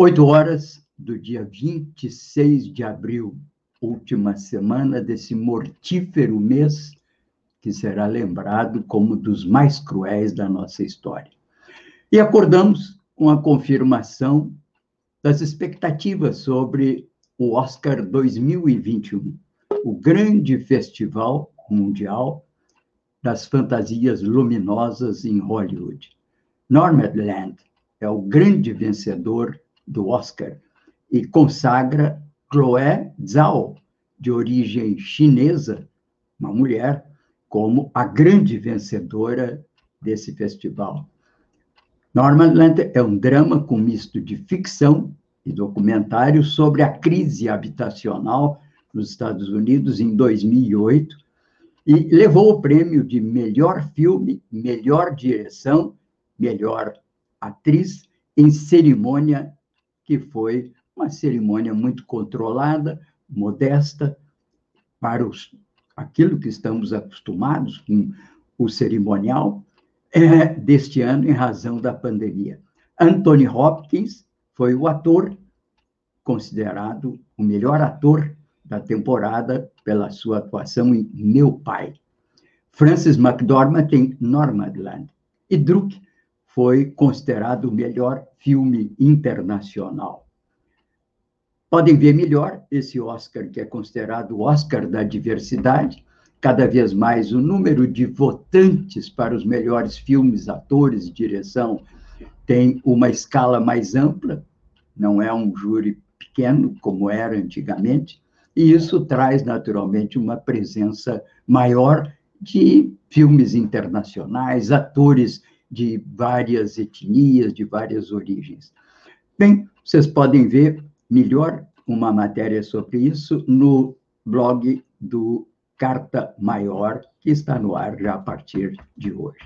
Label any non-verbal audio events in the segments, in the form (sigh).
Oito horas do dia 26 de abril, última semana desse mortífero mês, que será lembrado como dos mais cruéis da nossa história. E acordamos com a confirmação das expectativas sobre o Oscar 2021, o grande festival mundial das fantasias luminosas em Hollywood. Nomadland é o grande vencedor do Oscar e consagra Chloé Zhao, de origem chinesa, uma mulher, como a grande vencedora desse festival. Normalmente é um drama com misto de ficção e documentário sobre a crise habitacional nos Estados Unidos em 2008 e levou o prêmio de melhor filme, melhor direção, melhor atriz em cerimônia que foi uma cerimônia muito controlada, modesta, para os, aquilo que estamos acostumados com o cerimonial é, deste ano, em razão da pandemia. Anthony Hopkins foi o ator considerado o melhor ator da temporada pela sua atuação em Meu Pai. Francis McDormand em Nomadland. E Druk foi considerado o melhor filme internacional. Podem ver melhor esse Oscar, que é considerado o Oscar da diversidade. Cada vez mais o número de votantes para os melhores filmes, atores direção tem uma escala mais ampla, não é um júri pequeno como era antigamente, e isso traz naturalmente uma presença maior de filmes internacionais, atores de várias etnias, de várias origens. Bem, vocês podem ver melhor uma matéria sobre isso no blog do Carta Maior, que está no ar já a partir de hoje.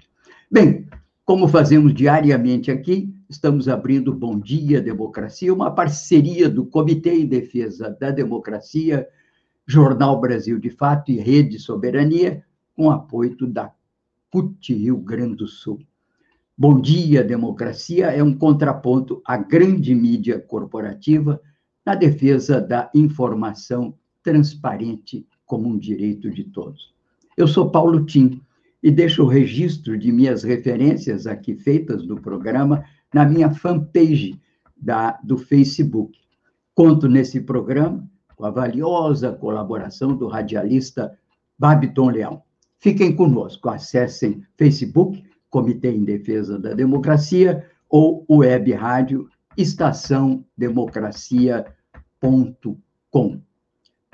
Bem, como fazemos diariamente aqui, estamos abrindo Bom Dia Democracia, uma parceria do Comitê em Defesa da Democracia, Jornal Brasil de Fato e Rede Soberania, com apoio da CUT Rio Grande do Sul. Bom Dia Democracia é um contraponto à grande mídia corporativa na defesa da informação transparente como um direito de todos. Eu sou Paulo Tim e deixo o registro de minhas referências aqui feitas do programa na minha fanpage da, do Facebook. Conto nesse programa com a valiosa colaboração do radialista Babiton Leão. Fiquem conosco, acessem Facebook Comitê em Defesa da Democracia, ou web rádio estaçãodemocracia.com.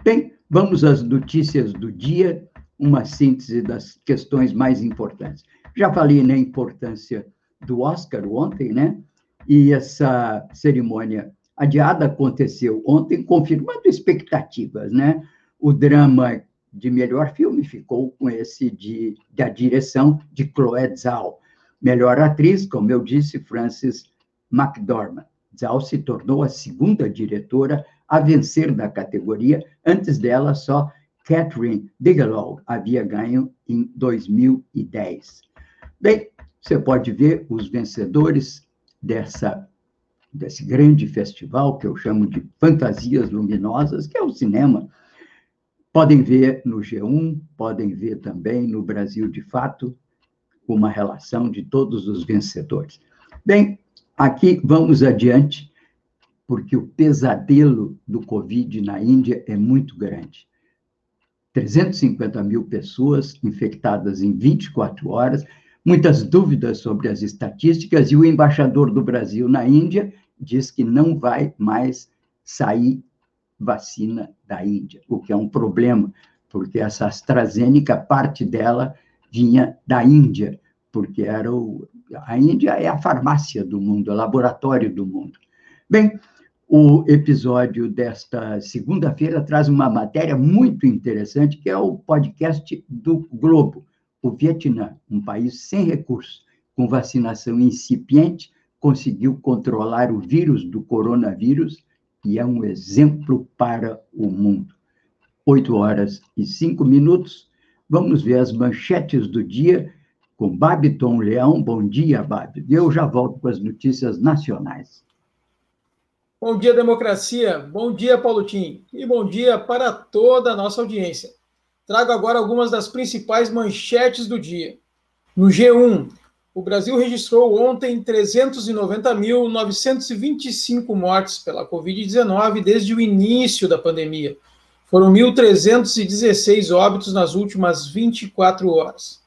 Bem, vamos às notícias do dia, uma síntese das questões mais importantes. Já falei na importância do Oscar ontem, né? E essa cerimônia adiada aconteceu ontem, confirmando expectativas, né? O drama de melhor filme ficou com esse de, da direção de Chloé Zhao. Melhor atriz, como eu disse, Frances McDormand. Zhao se tornou a segunda diretora a vencer na categoria. Antes dela, só Catherine Bigelow havia ganho em 2010. Bem, você pode ver os vencedores dessa desse grande festival que eu chamo de Fantasias Luminosas, que é o cinema Podem ver no G1, podem ver também no Brasil de Fato, uma relação de todos os vencedores. Bem, aqui vamos adiante, porque o pesadelo do Covid na Índia é muito grande. 350 mil pessoas infectadas em 24 horas, muitas dúvidas sobre as estatísticas, e o embaixador do Brasil na Índia diz que não vai mais sair vacina da Índia, o que é um problema, porque essa AstraZeneca, parte dela vinha da Índia, porque era o, a Índia é a farmácia do mundo, é o laboratório do mundo. Bem, o episódio desta segunda-feira traz uma matéria muito interessante, que é o podcast do Globo. O Vietnã, um país sem recursos, com vacinação incipiente, conseguiu controlar o vírus do coronavírus e é um exemplo para o mundo. Oito horas e cinco minutos. Vamos ver as manchetes do dia com Babiton Leão. Bom dia, Babi. Eu já volto com as notícias nacionais. Bom dia, democracia. Bom dia, Paulo Tim. E bom dia para toda a nossa audiência. Trago agora algumas das principais manchetes do dia. No G1, o Brasil registrou ontem 390.925 mortes pela Covid-19 desde o início da pandemia. Foram 1.316 óbitos nas últimas 24 horas.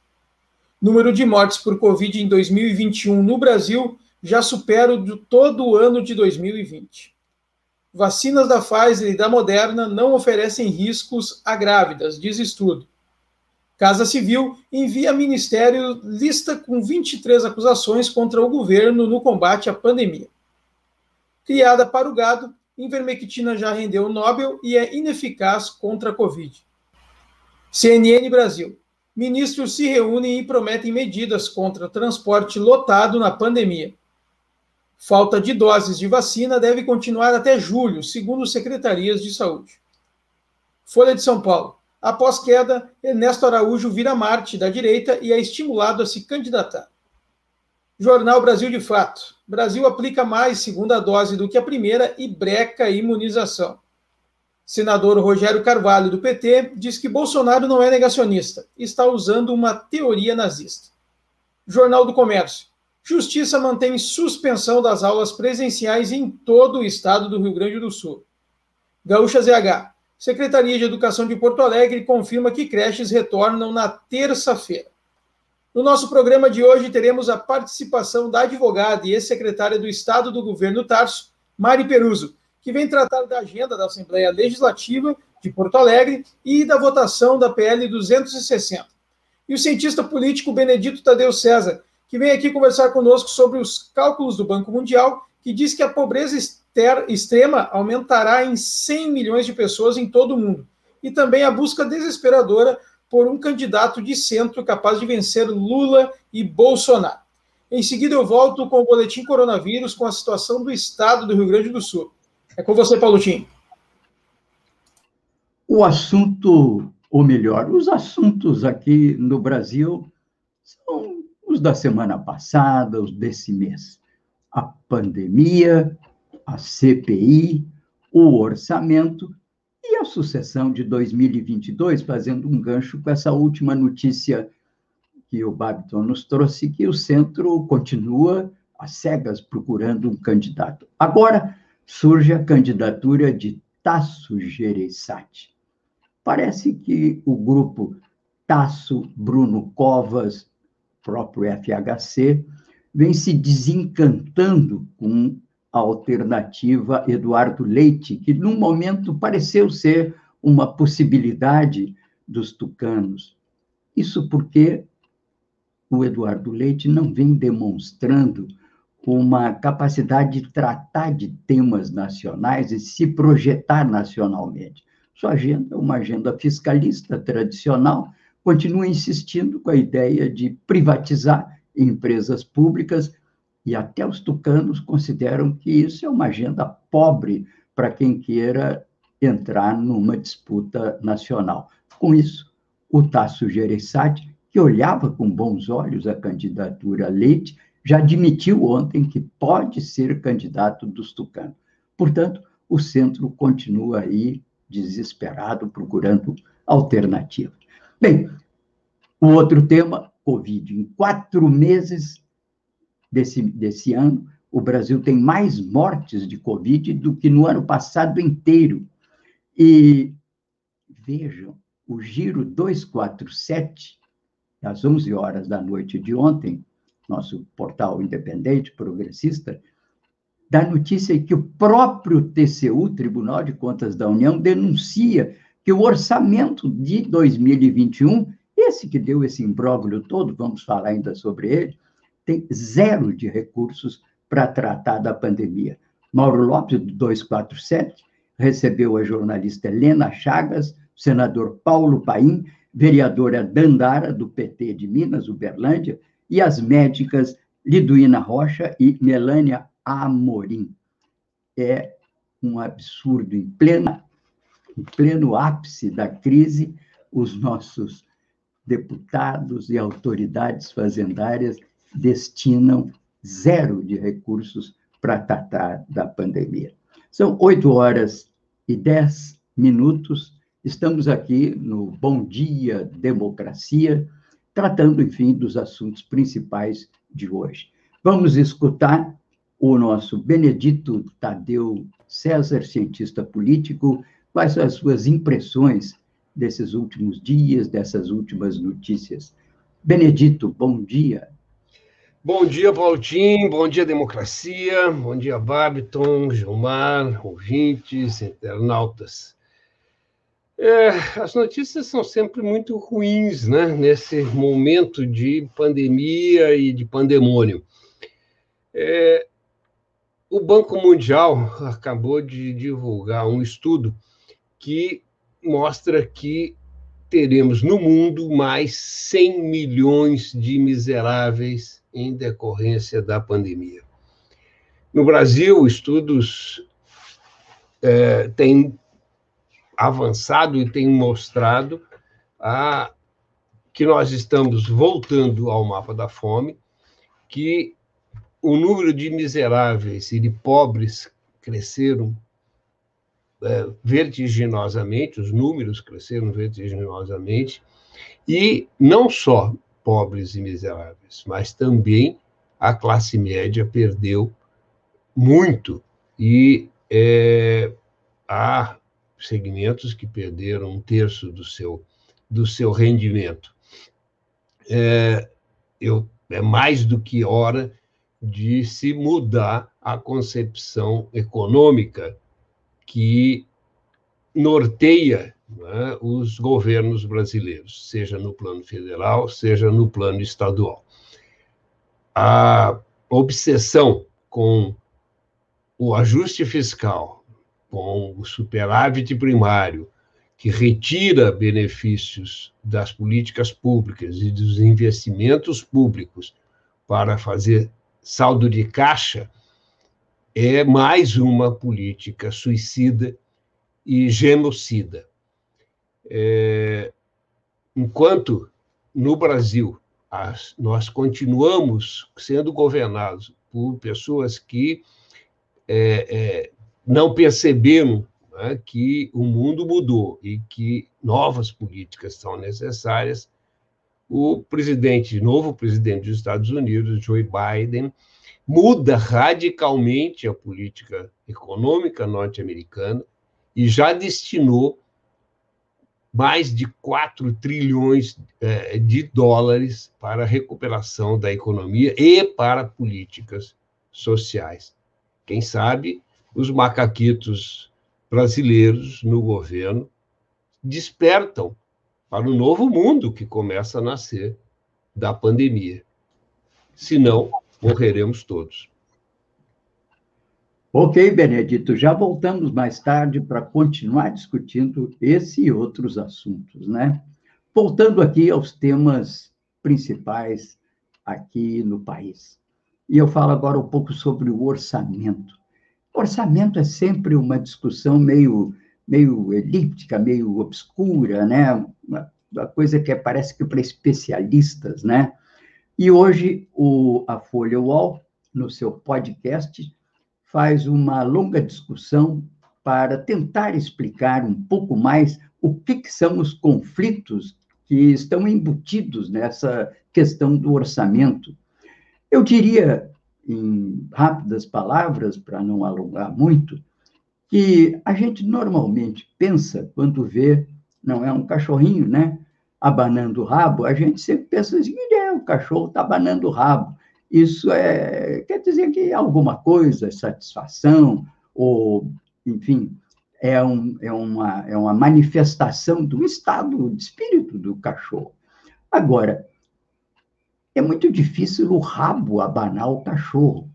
Número de mortes por Covid em 2021 no Brasil já supera o de todo o ano de 2020. Vacinas da Pfizer e da Moderna não oferecem riscos a grávidas, diz estudo. Casa Civil envia Ministério lista com 23 acusações contra o governo no combate à pandemia. Criada para o gado, invermectina já rendeu o Nobel e é ineficaz contra a Covid. CNN Brasil. Ministros se reúnem e prometem medidas contra transporte lotado na pandemia. Falta de doses de vacina deve continuar até julho, segundo secretarias de saúde. Folha de São Paulo. Após queda, Ernesto Araújo vira Marte da direita e é estimulado a se candidatar. Jornal Brasil de Fato. Brasil aplica mais segunda dose do que a primeira e breca a imunização. Senador Rogério Carvalho, do PT, diz que Bolsonaro não é negacionista, está usando uma teoria nazista. Jornal do Comércio. Justiça mantém suspensão das aulas presenciais em todo o estado do Rio Grande do Sul. Gaúcha ZH. Secretaria de Educação de Porto Alegre confirma que creches retornam na terça-feira. No nosso programa de hoje teremos a participação da advogada e ex-secretária do Estado do Governo Tarso, Mari Peruso, que vem tratar da agenda da Assembleia Legislativa de Porto Alegre e da votação da PL 260. E o cientista político Benedito Tadeu César, que vem aqui conversar conosco sobre os cálculos do Banco Mundial, que diz que a pobreza extrema aumentará em 100 milhões de pessoas em todo o mundo, e também a busca desesperadora por um candidato de centro capaz de vencer Lula e Bolsonaro. Em seguida, eu volto com o boletim coronavírus com a situação do estado do Rio Grande do Sul. É com você, Paulo Tim. O assunto, ou melhor, os assuntos aqui no Brasil são os da semana passada, os desse mês. A pandemia, a CPI, o orçamento e a sucessão de 2022, fazendo um gancho com essa última notícia que o Babiton nos trouxe, que o centro continua às cegas procurando um candidato. Agora surge a candidatura de Tasso Gereissati. Parece que o grupo Tasso, Bruno Covas, próprio FHC, vem se desencantando com alternativa Eduardo Leite, que num momento pareceu ser uma possibilidade dos tucanos. Isso porque o Eduardo Leite não vem demonstrando uma capacidade de tratar de temas nacionais e se projetar nacionalmente. Sua agenda é uma agenda fiscalista tradicional, continua insistindo com a ideia de privatizar empresas públicas, e até os tucanos consideram que isso é uma agenda pobre para quem queira entrar numa disputa nacional. Com isso, o Tasso Gereissati, que olhava com bons olhos a candidatura Leite, já admitiu ontem que pode ser candidato dos tucanos. Portanto, o centro continua aí desesperado, procurando alternativas. Bem, o outro tema, Covid. Em quatro meses desse, desse ano, o Brasil tem mais mortes de Covid do que no ano passado inteiro. E vejam, o Giro 247, às 11 horas da noite de ontem, nosso portal independente, progressista, dá notícia que o próprio TCU, Tribunal de Contas da União, denuncia que o orçamento de 2021 esse que deu esse imbróglio todo, vamos falar ainda sobre ele, tem zero de recursos para tratar da pandemia. Mauro Lopes, do 247, recebeu a jornalista Helena Chagas, o senador Paulo Paim, vereadora Dandara, do PT de Minas, Uberlândia, e as médicas Liduína Rocha e Melânia Amorim. É um absurdo, em, plena, em pleno ápice da crise, os nossos deputados e autoridades fazendárias destinam zero de recursos para tratar da pandemia. São oito horas e dez minutos. Estamos aqui no Bom Dia Democracia, tratando, enfim, dos assuntos principais de hoje. Vamos escutar o nosso Benedito Tadeu César, cientista político, quais as suas impressões desses últimos dias, dessas últimas notícias. Benedito, bom dia. Bom dia, Paulinho. Bom dia, democracia. Bom dia, Babiton, Gilmar, ouvintes, internautas. É, as notícias são sempre muito ruins, né? Nesse momento de pandemia e de pandemônio. É, o Banco Mundial acabou de divulgar um estudo que mostra que teremos no mundo mais 100 milhões de miseráveis em decorrência da pandemia. No Brasil, estudos é, têm avançado e têm mostrado a, que nós estamos voltando ao mapa da fome, que o número de miseráveis e de pobres cresceram é, vertiginosamente, os números cresceram vertiginosamente, e não só pobres e miseráveis, mas também a classe média perdeu muito e é, há segmentos que perderam um terço do seu, do seu rendimento. É, eu, é mais do que hora de se mudar a concepção econômica que norteia né, os governos brasileiros, seja no plano federal, seja no plano estadual. A obsessão com o ajuste fiscal, com o superávit primário, que retira benefícios das políticas públicas e dos investimentos públicos para fazer saldo de caixa, é mais uma política suicida e genocida. É, enquanto no Brasil as, nós continuamos sendo governados por pessoas que é, é, não perceberam né, que o mundo mudou e que novas políticas são necessárias, o presidente, novo presidente dos Estados Unidos, Joe Biden, muda radicalmente a política econômica norte-americana e já destinou mais de 4 trilhões eh, de dólares para a recuperação da economia e para políticas sociais. Quem sabe os macaquitos brasileiros no governo despertam para o novo mundo que começa a nascer da pandemia. Senão, morreremos todos. Ok, Benedito, já voltamos mais tarde para continuar discutindo esse e outros assuntos, né? Voltando aqui aos temas principais aqui no país. E eu falo agora um pouco sobre o orçamento. orçamento é sempre uma discussão meio, meio elíptica, meio obscura, né? Uma, uma coisa que é, parece que para especialistas, né? E hoje o, a Folha UOL, no seu podcast, faz uma longa discussão para tentar explicar um pouco mais o que, que são os conflitos que estão embutidos nessa questão do orçamento. Eu diria, em rápidas palavras, para não alongar muito, que a gente normalmente pensa, quando vê, não é um cachorrinho, né? Abanando o rabo, a gente sempre pensa assim, o cachorro está banando o rabo. Isso é, quer dizer que alguma coisa, satisfação, ou, enfim, é, um, é, uma, é uma manifestação do estado de espírito do cachorro. Agora, é muito difícil o rabo abanar o cachorro.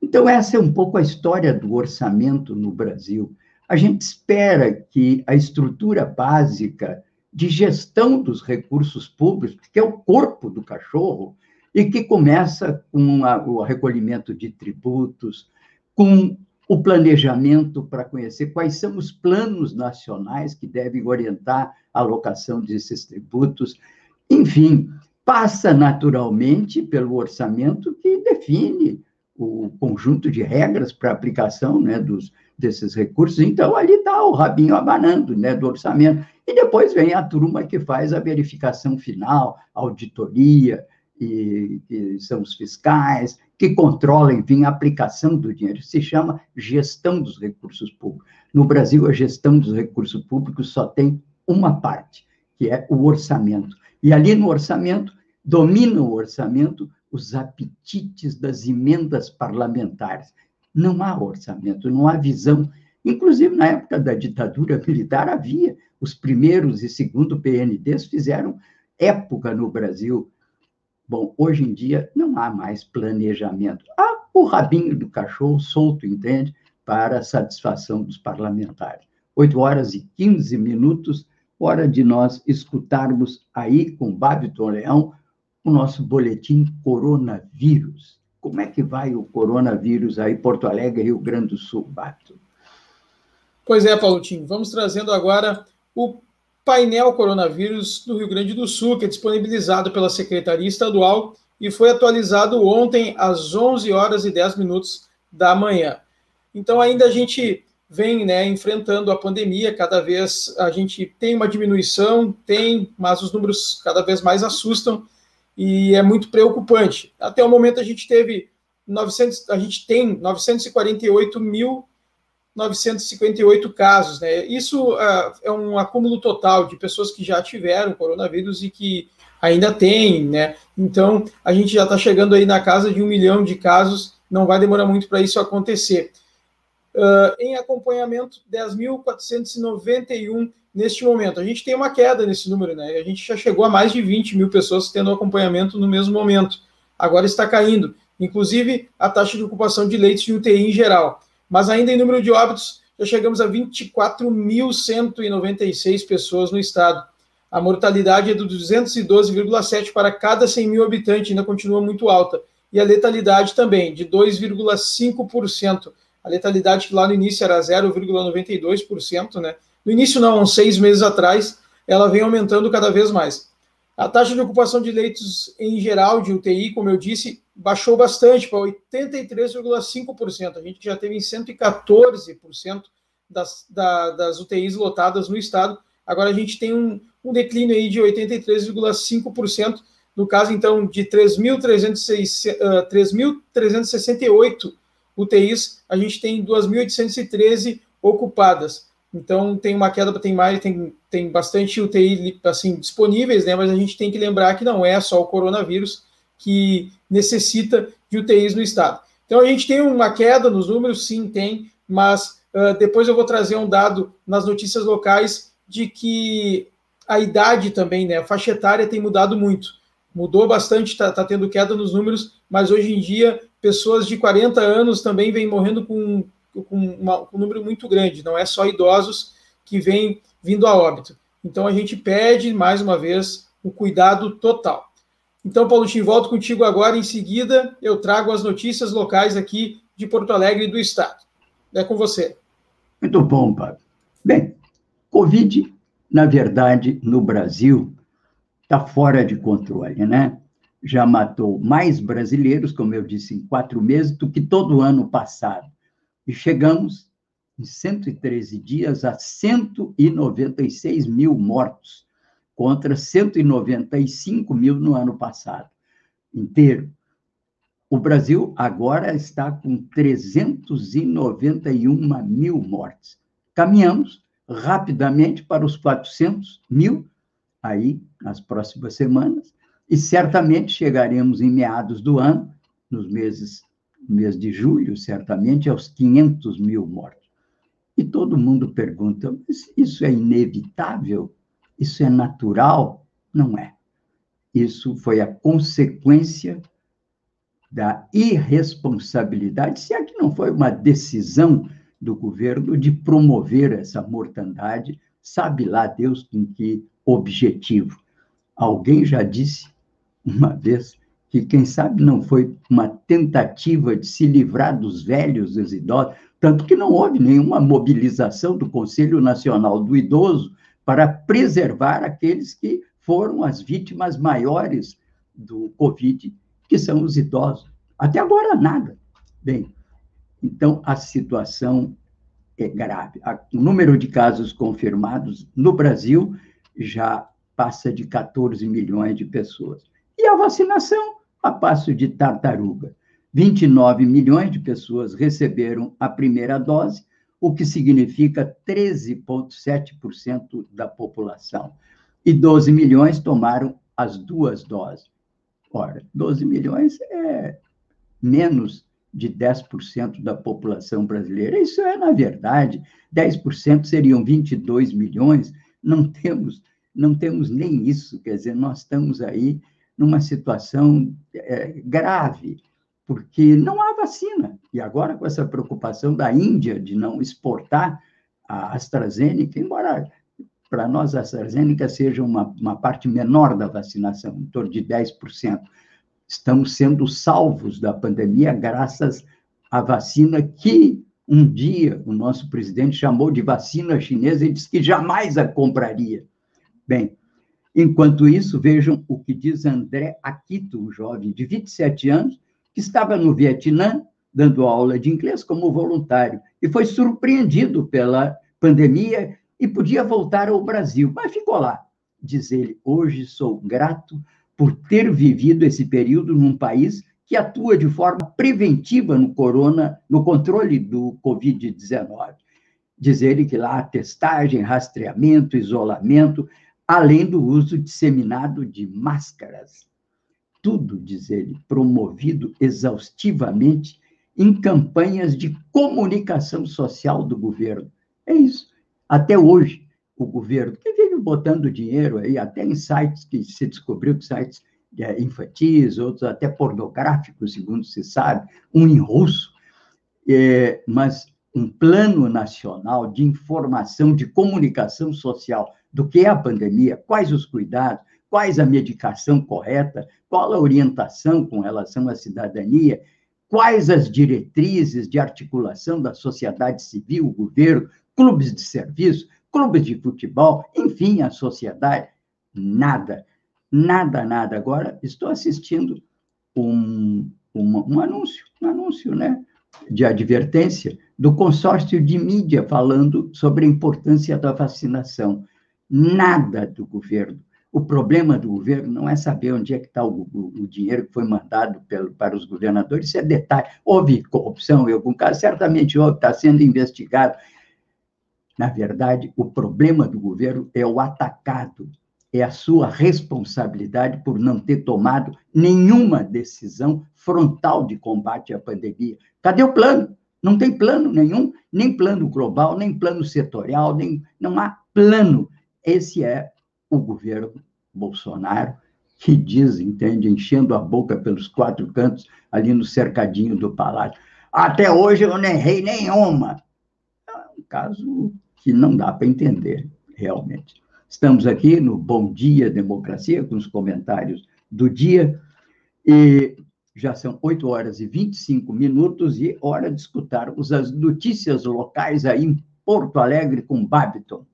Então, essa é um pouco a história do orçamento no Brasil. A gente espera que a estrutura básica de gestão dos recursos públicos, que é o corpo do cachorro, e que começa com a, o recolhimento de tributos, com o planejamento para conhecer quais são os planos nacionais que devem orientar a alocação desses tributos. Enfim, passa naturalmente pelo orçamento que define o conjunto de regras para aplicação né, dos, desses recursos. Então, ali está o rabinho abanando né, do orçamento. E depois vem a turma que faz a verificação final, auditoria, e, que são os fiscais, que controlam, enfim, a aplicação do dinheiro. Se chama gestão dos recursos públicos. No Brasil, a gestão dos recursos públicos só tem uma parte, que é o orçamento. E ali no orçamento, domina o orçamento os apetites das emendas parlamentares. Não há orçamento, não há visão. Inclusive, na época da ditadura militar, havia. Os primeiros e segundo PNDs fizeram época no Brasil. Bom, hoje em dia não há mais planejamento. Há o rabinho do cachorro solto, entende? Para a satisfação dos parlamentares. 8 horas e 15 minutos, hora de nós escutarmos aí com Babiton Leão o nosso boletim coronavírus. Como é que vai o coronavírus aí, Porto Alegre, Rio Grande do Sul, Bato? Pois é, Paulotinho. Vamos trazendo agora o painel coronavírus do Rio Grande do Sul, que é disponibilizado pela Secretaria Estadual e foi atualizado ontem às 11 horas e 10 minutos da manhã. Então, ainda a gente vem né, enfrentando a pandemia, cada vez a gente tem uma diminuição, tem, mas os números cada vez mais assustam e é muito preocupante. Até o momento a gente teve 900, a gente tem 948.958 casos, né? Isso uh, é um acúmulo total de pessoas que já tiveram coronavírus e que ainda têm, né? Então a gente já está chegando aí na casa de um milhão de casos. Não vai demorar muito para isso acontecer. Uh, em acompanhamento, 10.491 neste momento. A gente tem uma queda nesse número, né? A gente já chegou a mais de 20 mil pessoas tendo acompanhamento no mesmo momento. Agora está caindo, inclusive a taxa de ocupação de leitos de UTI em geral. Mas ainda em número de óbitos, já chegamos a 24.196 pessoas no estado. A mortalidade é do 212,7 para cada 100 mil habitantes, ainda continua muito alta. E a letalidade também, de 2,5%. A letalidade que lá no início era 0,92%, né? No início, não, seis meses atrás, ela vem aumentando cada vez mais. A taxa de ocupação de leitos em geral de UTI, como eu disse, baixou bastante para 83,5%. A gente já teve em 114% das, da, das UTIs lotadas no estado. Agora a gente tem um, um declínio aí de 83,5%. No caso, então, de 3.368 UTIs, a gente tem 2.813 ocupadas. Então tem uma queda, tem mais, tem, tem bastante UTI assim disponíveis, né? Mas a gente tem que lembrar que não é só o coronavírus que necessita de UTIs no estado. Então a gente tem uma queda nos números, sim, tem, mas uh, depois eu vou trazer um dado nas notícias locais de que a idade também, né? A faixa etária tem mudado muito. Mudou bastante, está tá tendo queda nos números, mas hoje em dia pessoas de 40 anos também vêm morrendo com com, uma, com um número muito grande, não é só idosos que vêm vindo a óbito. Então a gente pede, mais uma vez, o cuidado total. Então, Paulo, te volto contigo agora. Em seguida, eu trago as notícias locais aqui de Porto Alegre e do Estado. É com você. Muito bom, Pablo. Bem, Covid, na verdade, no Brasil, está fora de controle, né? Já matou mais brasileiros, como eu disse, em quatro meses, do que todo ano passado. E chegamos, em 113 dias, a 196 mil mortos, contra 195 mil no ano passado inteiro. O Brasil agora está com 391 mil mortes. Caminhamos rapidamente para os 400 mil, aí, nas próximas semanas, e certamente chegaremos em meados do ano, nos meses mês de julho, certamente, aos 500 mil mortos. E todo mundo pergunta: mas isso é inevitável? Isso é natural? Não é. Isso foi a consequência da irresponsabilidade, se é que não foi uma decisão do governo de promover essa mortandade, sabe lá Deus com que objetivo. Alguém já disse uma vez que, quem sabe, não foi uma tentativa de se livrar dos velhos, dos idosos, tanto que não houve nenhuma mobilização do Conselho Nacional do Idoso para preservar aqueles que foram as vítimas maiores do Covid, que são os idosos. Até agora, nada. Bem, então a situação é grave. O número de casos confirmados no Brasil já passa de 14 milhões de pessoas. E a vacinação a passo de tartaruga. 29 milhões de pessoas receberam a primeira dose, o que significa 13,7% da população. E 12 milhões tomaram as duas doses. Ora, 12 milhões é menos de 10% da população brasileira. Isso é, na verdade, 10% seriam 22 milhões. Não temos, não temos nem isso. Quer dizer, nós estamos aí numa situação é, grave, porque não há vacina. E agora, com essa preocupação da Índia de não exportar a AstraZeneca, embora para nós a AstraZeneca seja uma, uma parte menor da vacinação, em torno de 10%, estamos sendo salvos da pandemia graças à vacina que um dia o nosso presidente chamou de vacina chinesa e disse que jamais a compraria. Bem, Enquanto isso, vejam o que diz André Akito, um jovem de 27 anos, que estava no Vietnã dando aula de inglês como voluntário e foi surpreendido pela pandemia e podia voltar ao Brasil, mas ficou lá. Diz ele: Hoje sou grato por ter vivido esse período num país que atua de forma preventiva no corona, no controle do COVID-19. Diz ele que lá testagem, rastreamento, isolamento, além do uso disseminado de máscaras. Tudo, diz ele, promovido exaustivamente em campanhas de comunicação social do governo. É isso. Até hoje, o governo, que vive botando dinheiro aí, até em sites que se descobriu que sites é, infantis, outros até pornográficos, segundo se sabe, um em russo, é, mas um plano nacional de informação, de comunicação social do que é a pandemia, quais os cuidados, quais a medicação correta, qual a orientação com relação à cidadania, quais as diretrizes de articulação da sociedade civil, governo, clubes de serviço, clubes de futebol, enfim, a sociedade. Nada, nada, nada. Agora, estou assistindo um, um, um anúncio, um anúncio, né? de advertência do consórcio de mídia falando sobre a importância da vacinação nada do governo. O problema do governo não é saber onde é que está o, o, o, dinheiro que foi mandado pelo, para os governadores, isso é detalhe. Houve corrupção em algum caso, certamente houve, está sendo investigado. Na verdade, o problema do governo é o atacado, é a sua responsabilidade por não ter tomado nenhuma decisão frontal de combate à pandemia. Cadê o plano? Não tem plano nenhum, nem plano global, nem plano setorial, nem não há plano esse é o governo Bolsonaro, que diz, entende, enchendo a boca pelos quatro cantos, ali no cercadinho do palácio. Até hoje eu nem errei nenhuma. É um caso que não dá para entender, realmente. Estamos aqui no Bom Dia Democracia, com os comentários do dia, e já são 8 horas e 25 minutos e hora de escutarmos as notícias locais aí em Porto Alegre com Babiton.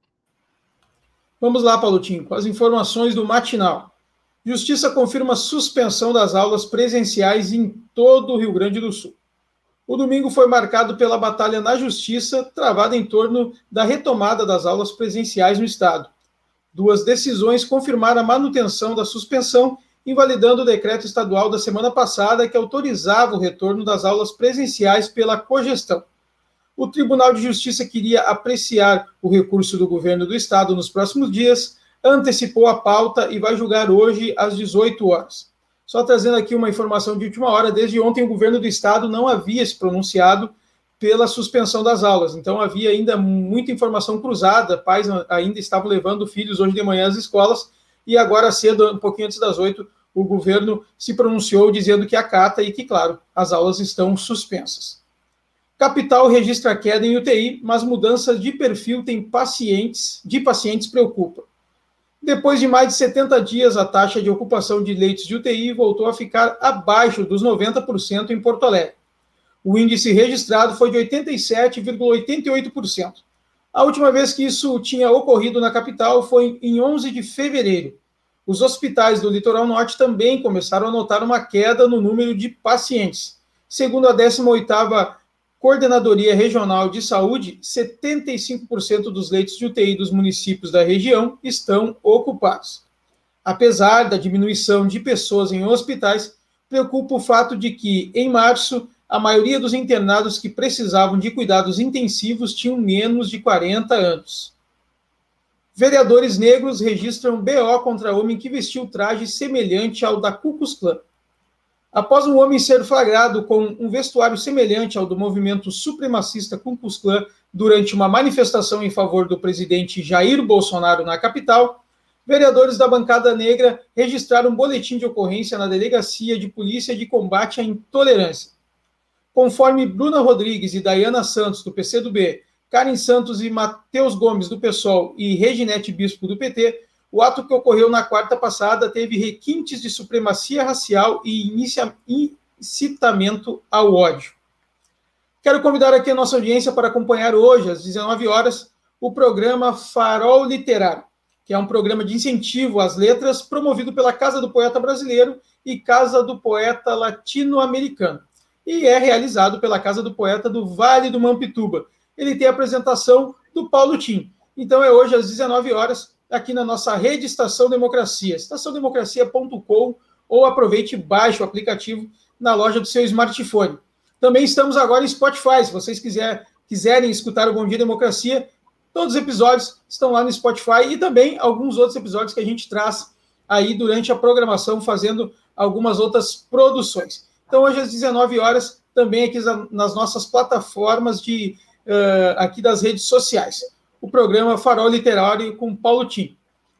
Vamos lá, Palutinho, com as informações do matinal. Justiça confirma suspensão das aulas presenciais em todo o Rio Grande do Sul. O domingo foi marcado pela batalha na Justiça, travada em torno da retomada das aulas presenciais no Estado. Duas decisões confirmaram a manutenção da suspensão, invalidando o decreto estadual da semana passada que autorizava o retorno das aulas presenciais pela cogestão. O Tribunal de Justiça queria apreciar o recurso do governo do estado nos próximos dias, antecipou a pauta e vai julgar hoje às 18 horas. Só trazendo aqui uma informação de última hora, desde ontem o governo do estado não havia se pronunciado pela suspensão das aulas. Então havia ainda muita informação cruzada, pais ainda estavam levando filhos hoje de manhã às escolas e agora cedo, um pouquinho antes das oito, o governo se pronunciou dizendo que acata e que, claro, as aulas estão suspensas. Capital registra queda em UTI, mas mudanças de perfil tem pacientes, de pacientes preocupa. Depois de mais de 70 dias, a taxa de ocupação de leitos de UTI voltou a ficar abaixo dos 90% em Porto Alegre. O índice registrado foi de 87,88%. A última vez que isso tinha ocorrido na capital foi em 11 de fevereiro. Os hospitais do litoral norte também começaram a notar uma queda no número de pacientes. Segundo a 18ª Coordenadoria Regional de Saúde, 75% dos leitos de UTI dos municípios da região estão ocupados. Apesar da diminuição de pessoas em hospitais, preocupa o fato de que, em março, a maioria dos internados que precisavam de cuidados intensivos tinham menos de 40 anos. Vereadores negros registram BO contra homem que vestiu traje semelhante ao da Ku Klux Klan. Após um homem ser flagrado com um vestuário semelhante ao do movimento supremacista Ku Klux Klan durante uma manifestação em favor do presidente Jair Bolsonaro na capital, vereadores da bancada negra registraram um boletim de ocorrência na Delegacia de Polícia de Combate à Intolerância. Conforme Bruna Rodrigues e Dayana Santos, do PCdoB, Karen Santos e Matheus Gomes, do PSOL, e Reginete Bispo, do PT, o ato que ocorreu na quarta passada teve requintes de supremacia racial e incitamento ao ódio. Quero convidar aqui a nossa audiência para acompanhar hoje, às 19 horas, o programa Farol Literário, que é um programa de incentivo às letras promovido pela Casa do Poeta Brasileiro e Casa do Poeta Latino-Americano, e é realizado pela Casa do Poeta do Vale do Mampituba. Ele tem a apresentação do Paulo Tim. Então é hoje às 19 horas aqui na nossa rede Estação Democracia, estaçãodemocracia.com ou aproveite e baixe o aplicativo na loja do seu smartphone. Também estamos agora em Spotify, se vocês quiser, quiserem escutar o Bom Dia Democracia, todos os episódios estão lá no Spotify e também alguns outros episódios que a gente traz aí durante a programação, fazendo algumas outras produções. Então, hoje às 19 horas, também aqui nas nossas plataformas de uh, aqui das redes sociais o programa Farol Literário com Paulo Tim.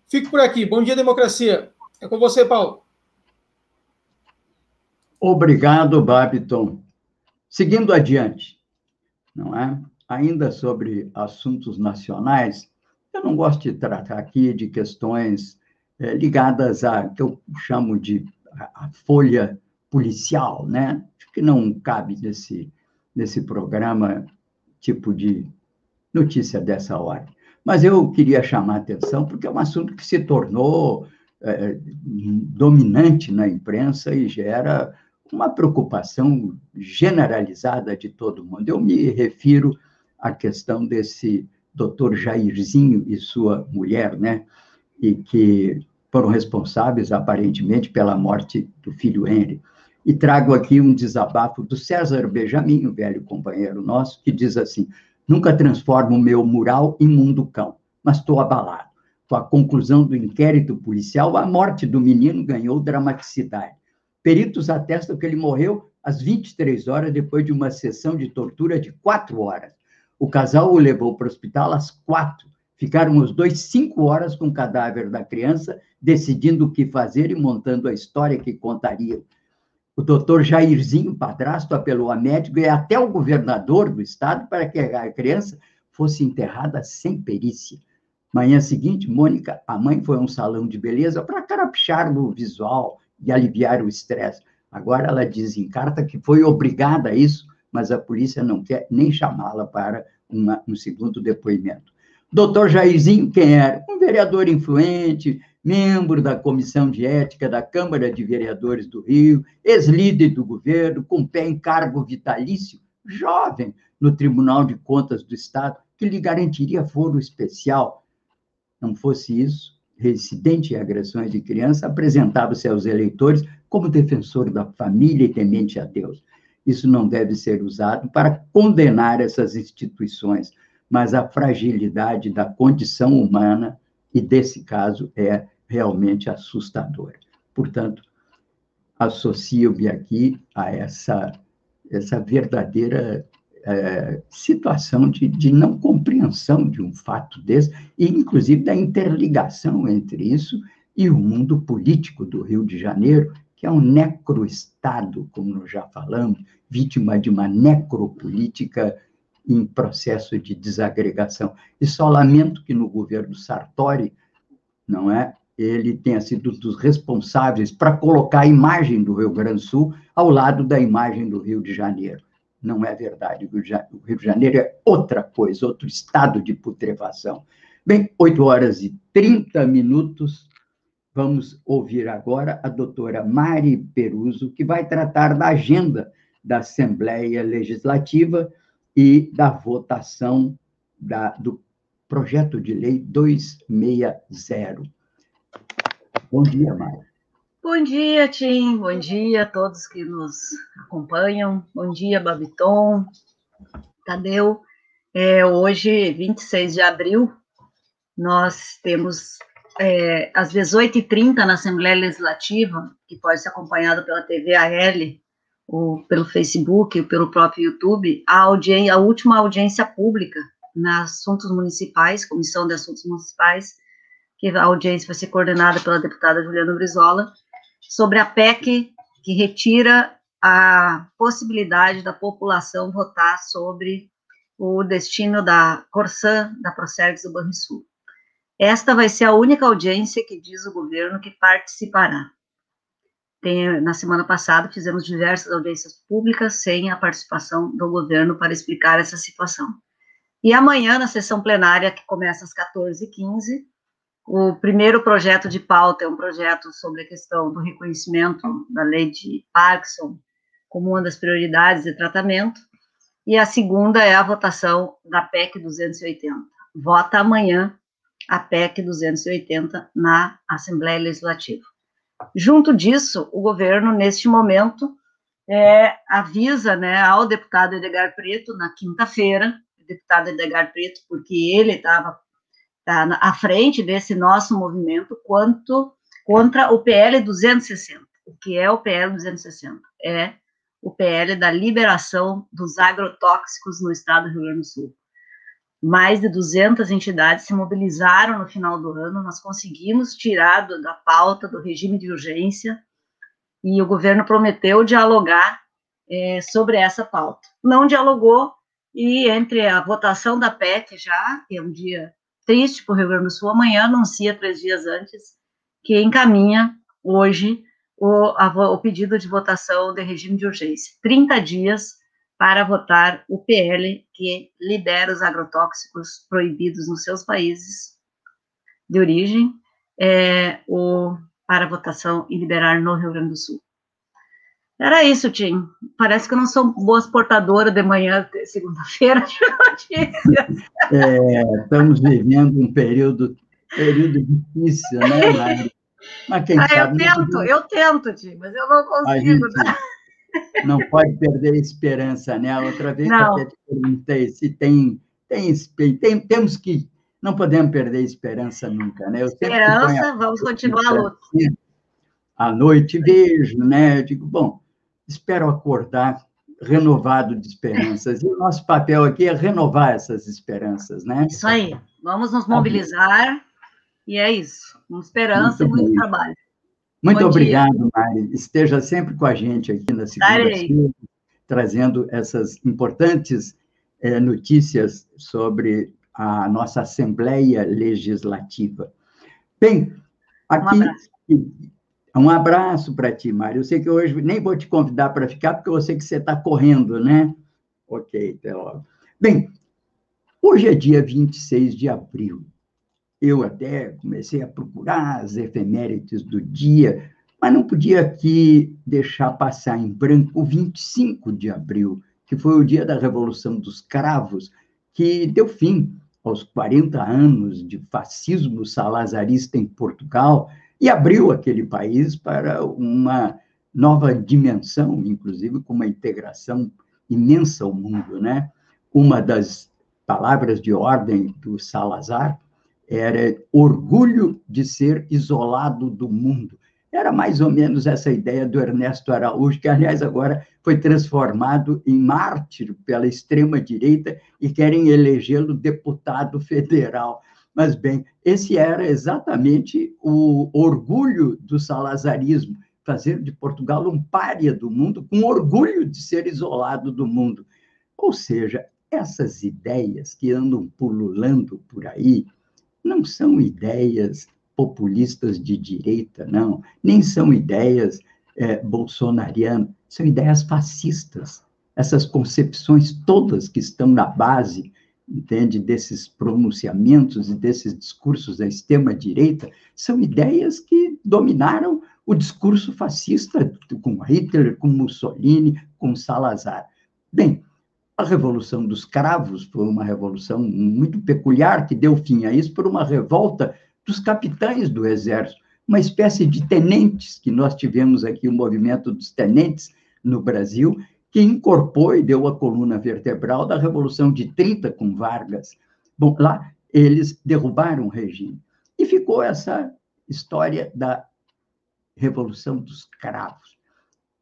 Fico por aqui. Bom dia, democracia. É com você, Paulo. Obrigado, Babiton. Seguindo adiante, não é? Ainda sobre assuntos nacionais, eu não gosto de tratar aqui de questões é, ligadas a que eu chamo de a, a folha policial, né? Acho que não cabe nesse nesse programa tipo de notícia dessa hora. Mas eu queria chamar a atenção porque é um assunto que se tornou é, dominante na imprensa e gera uma preocupação generalizada de todo mundo. Eu me refiro à questão desse doutor Jairzinho e sua mulher, né? E que foram responsáveis, aparentemente, pela morte do filho Henry. E trago aqui um desabafo do César Benjamin, o velho companheiro nosso, que diz assim: Nunca transformo o meu mural em mundo cão, mas estou abalado. Com a conclusão do inquérito policial, a morte do menino ganhou dramaticidade. Peritos atestam que ele morreu às 23 horas depois de uma sessão de tortura de quatro horas. O casal o levou para o hospital às quatro. Ficaram os dois cinco horas com o cadáver da criança, decidindo o que fazer e montando a história que contariam. O doutor Jairzinho, padrasto, apelou a médico e até o governador do estado para que a criança fosse enterrada sem perícia. Manhã seguinte, Mônica, a mãe, foi a um salão de beleza para carapichar o visual e aliviar o estresse. Agora ela diz em carta que foi obrigada a isso, mas a polícia não quer nem chamá-la para uma, um segundo depoimento. Doutor Jairzinho, quem era? Um vereador influente, membro da Comissão de Ética da Câmara de Vereadores do Rio, ex-líder do governo, com pé em cargo vitalício, jovem no Tribunal de Contas do Estado, que lhe garantiria foro especial. Não fosse isso, residente em agressões de criança, apresentava-se aos eleitores como defensor da família e temente a Deus. Isso não deve ser usado para condenar essas instituições, mas a fragilidade da condição humana, e desse caso é realmente assustadora. Portanto, associo-me aqui a essa, essa verdadeira é, situação de, de não compreensão de um fato desse, e inclusive da interligação entre isso e o mundo político do Rio de Janeiro, que é um necroestado, como nós já falamos, vítima de uma necropolítica em processo de desagregação. E só lamento que no governo Sartori, não é, ele tenha sido um dos responsáveis para colocar a imagem do Rio Grande do Sul ao lado da imagem do Rio de Janeiro. Não é verdade. O Rio de Janeiro é outra coisa, outro estado de putrefação. Bem, 8 horas e 30 minutos. Vamos ouvir agora a doutora Mari Peruso, que vai tratar da agenda da Assembleia Legislativa e da votação da, do projeto de lei 260. Bom dia, Maia. Bom dia, Tim. Bom dia a todos que nos acompanham. Bom dia, Babiton, Tadeu. É, hoje, 26 de abril, nós temos é, às 18h30 na Assembleia Legislativa, que pode ser acompanhado pela TV AL, ou pelo Facebook, ou pelo próprio YouTube, a, audiência, a última audiência pública nas assuntos municipais, Comissão de Assuntos Municipais, que a audiência vai ser coordenada pela deputada Juliana Brizola, sobre a PEC que retira a possibilidade da população votar sobre o destino da Corsã, da Procergs do Banrisul. Esta vai ser a única audiência que diz o governo que participará. Tem, na semana passada, fizemos diversas audiências públicas sem a participação do governo para explicar essa situação. E amanhã, na sessão plenária, que começa às 14h15, o primeiro projeto de pauta é um projeto sobre a questão do reconhecimento da lei de Parkinson como uma das prioridades de tratamento, e a segunda é a votação da PEC 280. Vota amanhã a PEC 280 na Assembleia Legislativa. Junto disso, o governo, neste momento, é, avisa né, ao deputado Edgar Preto, na quinta-feira, deputado Edgar Preto, porque ele estava tá, à frente desse nosso movimento quanto contra o PL 260. O que é o PL 260? É o PL da liberação dos agrotóxicos no estado do Rio Grande do Sul. Mais de 200 entidades se mobilizaram no final do ano, nós conseguimos tirar da pauta do regime de urgência e o governo prometeu dialogar é, sobre essa pauta. Não dialogou e entre a votação da PEC já, que é um dia triste para o Rio Grande do Sul, amanhã anuncia, três dias antes, que encaminha hoje o, a, o pedido de votação de regime de urgência. 30 dias para votar o PL que libera os agrotóxicos proibidos nos seus países de origem é, o, para votação e liberar no Rio Grande do Sul. Era isso, Tim. Parece que eu não sou boa portadora de manhã, segunda-feira, (laughs) de notícias. É, estamos vivendo um período, período difícil, né, (laughs) Mari? Mas quem ah, sabe... Eu tento, eu tento, Tim, mas eu não consigo. Né? Não pode perder a esperança, né? Outra vez não. eu até te perguntei se tem, tem, tem, temos que... Não podemos perder a esperança nunca, né? Eu esperança, vamos continuar a luta. À noite vejo, né? Eu digo, bom, espero acordar renovado de esperanças. E o nosso papel aqui é renovar essas esperanças, né? Isso aí. Vamos nos mobilizar e é isso. Com esperança muito e muito trabalho. Muito Bom obrigado, dia. Mari. Esteja sempre com a gente aqui na segunda-feira, trazendo essas importantes é, notícias sobre a nossa Assembleia Legislativa. Bem, aqui um um abraço para ti, Mário. Eu sei que hoje nem vou te convidar para ficar, porque eu sei que você está correndo, né? Ok, até logo. Bem, hoje é dia 26 de abril. Eu até comecei a procurar as efemérides do dia, mas não podia aqui deixar passar em branco o 25 de abril, que foi o dia da Revolução dos Cravos, que deu fim aos 40 anos de fascismo salazarista em Portugal e abriu aquele país para uma nova dimensão, inclusive com uma integração imensa ao mundo, né? Uma das palavras de ordem do Salazar era orgulho de ser isolado do mundo. Era mais ou menos essa ideia do Ernesto Araújo, que, aliás, agora foi transformado em mártir pela extrema-direita e querem elegê-lo deputado federal. Mas, bem, esse era exatamente o orgulho do salazarismo, fazer de Portugal um pária do mundo, com orgulho de ser isolado do mundo. Ou seja, essas ideias que andam pululando por aí não são ideias populistas de direita, não, nem são ideias é, bolsonarianas, são ideias fascistas. Essas concepções todas que estão na base, entende, desses pronunciamentos e desses discursos da extrema-direita, são ideias que dominaram o discurso fascista com Hitler, com Mussolini, com Salazar. Bem, a Revolução dos Cravos foi uma revolução muito peculiar que deu fim a isso por uma revolta dos capitães do exército, uma espécie de tenentes que nós tivemos aqui o movimento dos tenentes no Brasil, que incorporou e deu a coluna vertebral da Revolução de 30 com Vargas. Bom, lá eles derrubaram o regime. E ficou essa história da Revolução dos Cravos.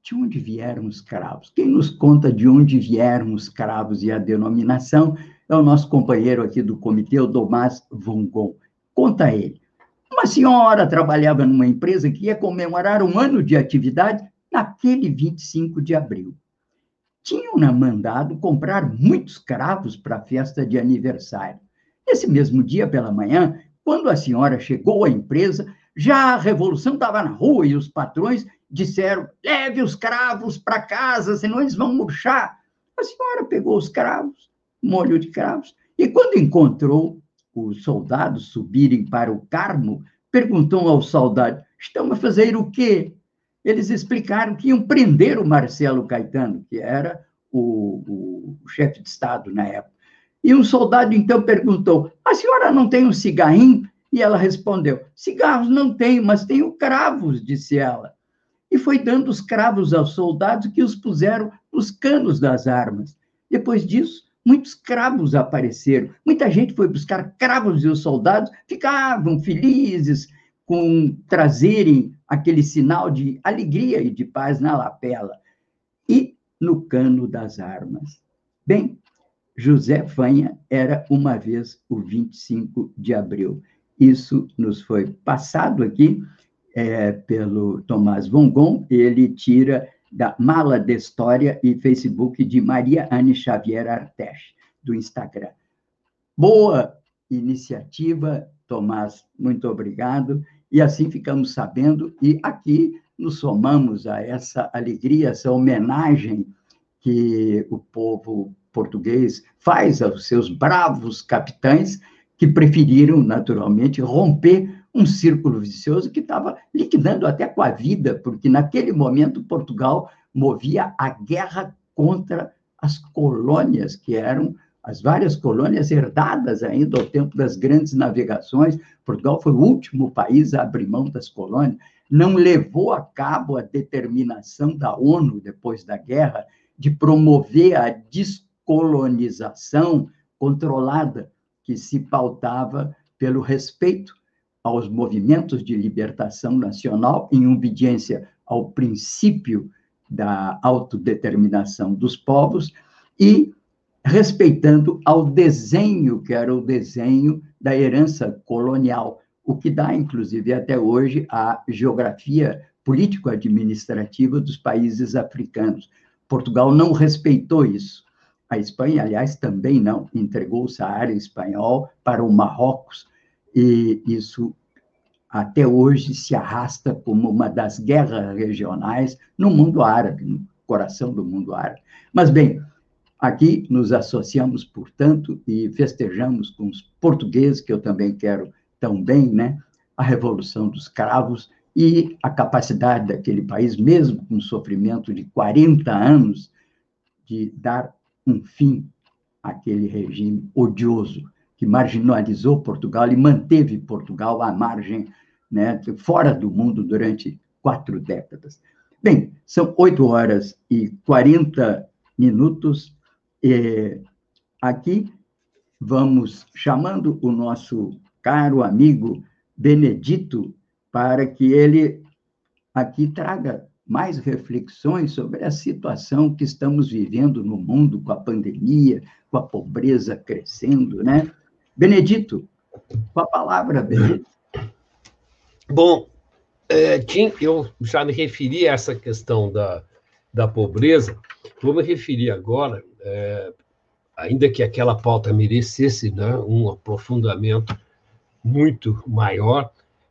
De onde vieram os cravos? Quem nos conta de onde vieram os cravos e a denominação é o nosso companheiro aqui do comitê, o Tomás Vongon. Conta ele. Uma senhora trabalhava numa empresa que ia comemorar um ano de atividade naquele 25 de abril. Tinham-na mandado comprar muitos cravos para a festa de aniversário. Nesse mesmo dia, pela manhã, quando a senhora chegou à empresa, já a revolução estava na rua e os patrões disseram: leve os cravos para casa, senão eles vão murchar. A senhora pegou os cravos, molho de cravos, e quando encontrou os soldados subirem para o Carmo, perguntou aos soldados: estão a fazer o quê? Eles explicaram que iam prender o Marcelo Caetano, que era o, o, chefe de Estado na época. E um soldado então perguntou: a senhora não tem um cigarrinho? E ela respondeu: Cigarros não tenho, mas tenho cravos, disse ela. E foi dando os cravos aos soldados que os puseram nos canos das armas. Depois disso, muitos cravos apareceram. Muita gente foi buscar cravos e os soldados ficavam felizes com trazerem aquele sinal de alegria e de paz na lapela e no cano das armas. Bem, José Fanha era uma vez o 25 de abril. Isso nos foi passado aqui é, pelo Tomás Vongon, ele tira da Mala de História e Facebook de Maria Anne Xavier Artes, do Instagram. Boa iniciativa, Tomás, muito obrigado. E assim ficamos sabendo, e aqui nos somamos a essa alegria, essa homenagem que o povo português faz aos seus bravos capitães que preferiram, naturalmente, romper um círculo vicioso que estava liquidando até com a vida, porque naquele momento Portugal movia a guerra contra as colônias, que eram as várias colônias herdadas ainda ao tempo das grandes navegações. Portugal foi o último país a abrir mão das colônias, não levou a cabo a determinação da ONU, depois da guerra, de promover a descolonização controlada que se pautava pelo respeito aos movimentos de libertação nacional, em obediência ao princípio da autodeterminação dos povos e respeitando ao desenho, que era o desenho da herança colonial, o que dá, inclusive, até hoje, a geografia político-administrativa dos países africanos. Portugal não respeitou isso. A Espanha, aliás, também não, entregou o Saara espanhol para o Marrocos, e isso até hoje se arrasta como uma das guerras regionais no mundo árabe, no coração do mundo árabe. Mas, bem, aqui nos associamos, portanto, e festejamos com os portugueses, que eu também quero tão bem, né? A Revolução dos Cravos e a capacidade daquele país, mesmo com sofrimento de 40 anos, de dar um fim àquele regime odioso que marginalizou Portugal e manteve Portugal à margem, né, fora do mundo durante quatro décadas. Bem, são oito horas e quarenta minutos. E aqui vamos chamando o nosso caro amigo Benedito para que ele aqui traga mais reflexões sobre a situação que estamos vivendo no mundo com a pandemia, com a pobreza crescendo, né? Benedito, Com a palavra, Benito. Bom, é, Tim, eu já me referi a essa questão da, da pobreza, vou me referir agora, é, ainda que aquela pauta merecesse né, um aprofundamento muito maior,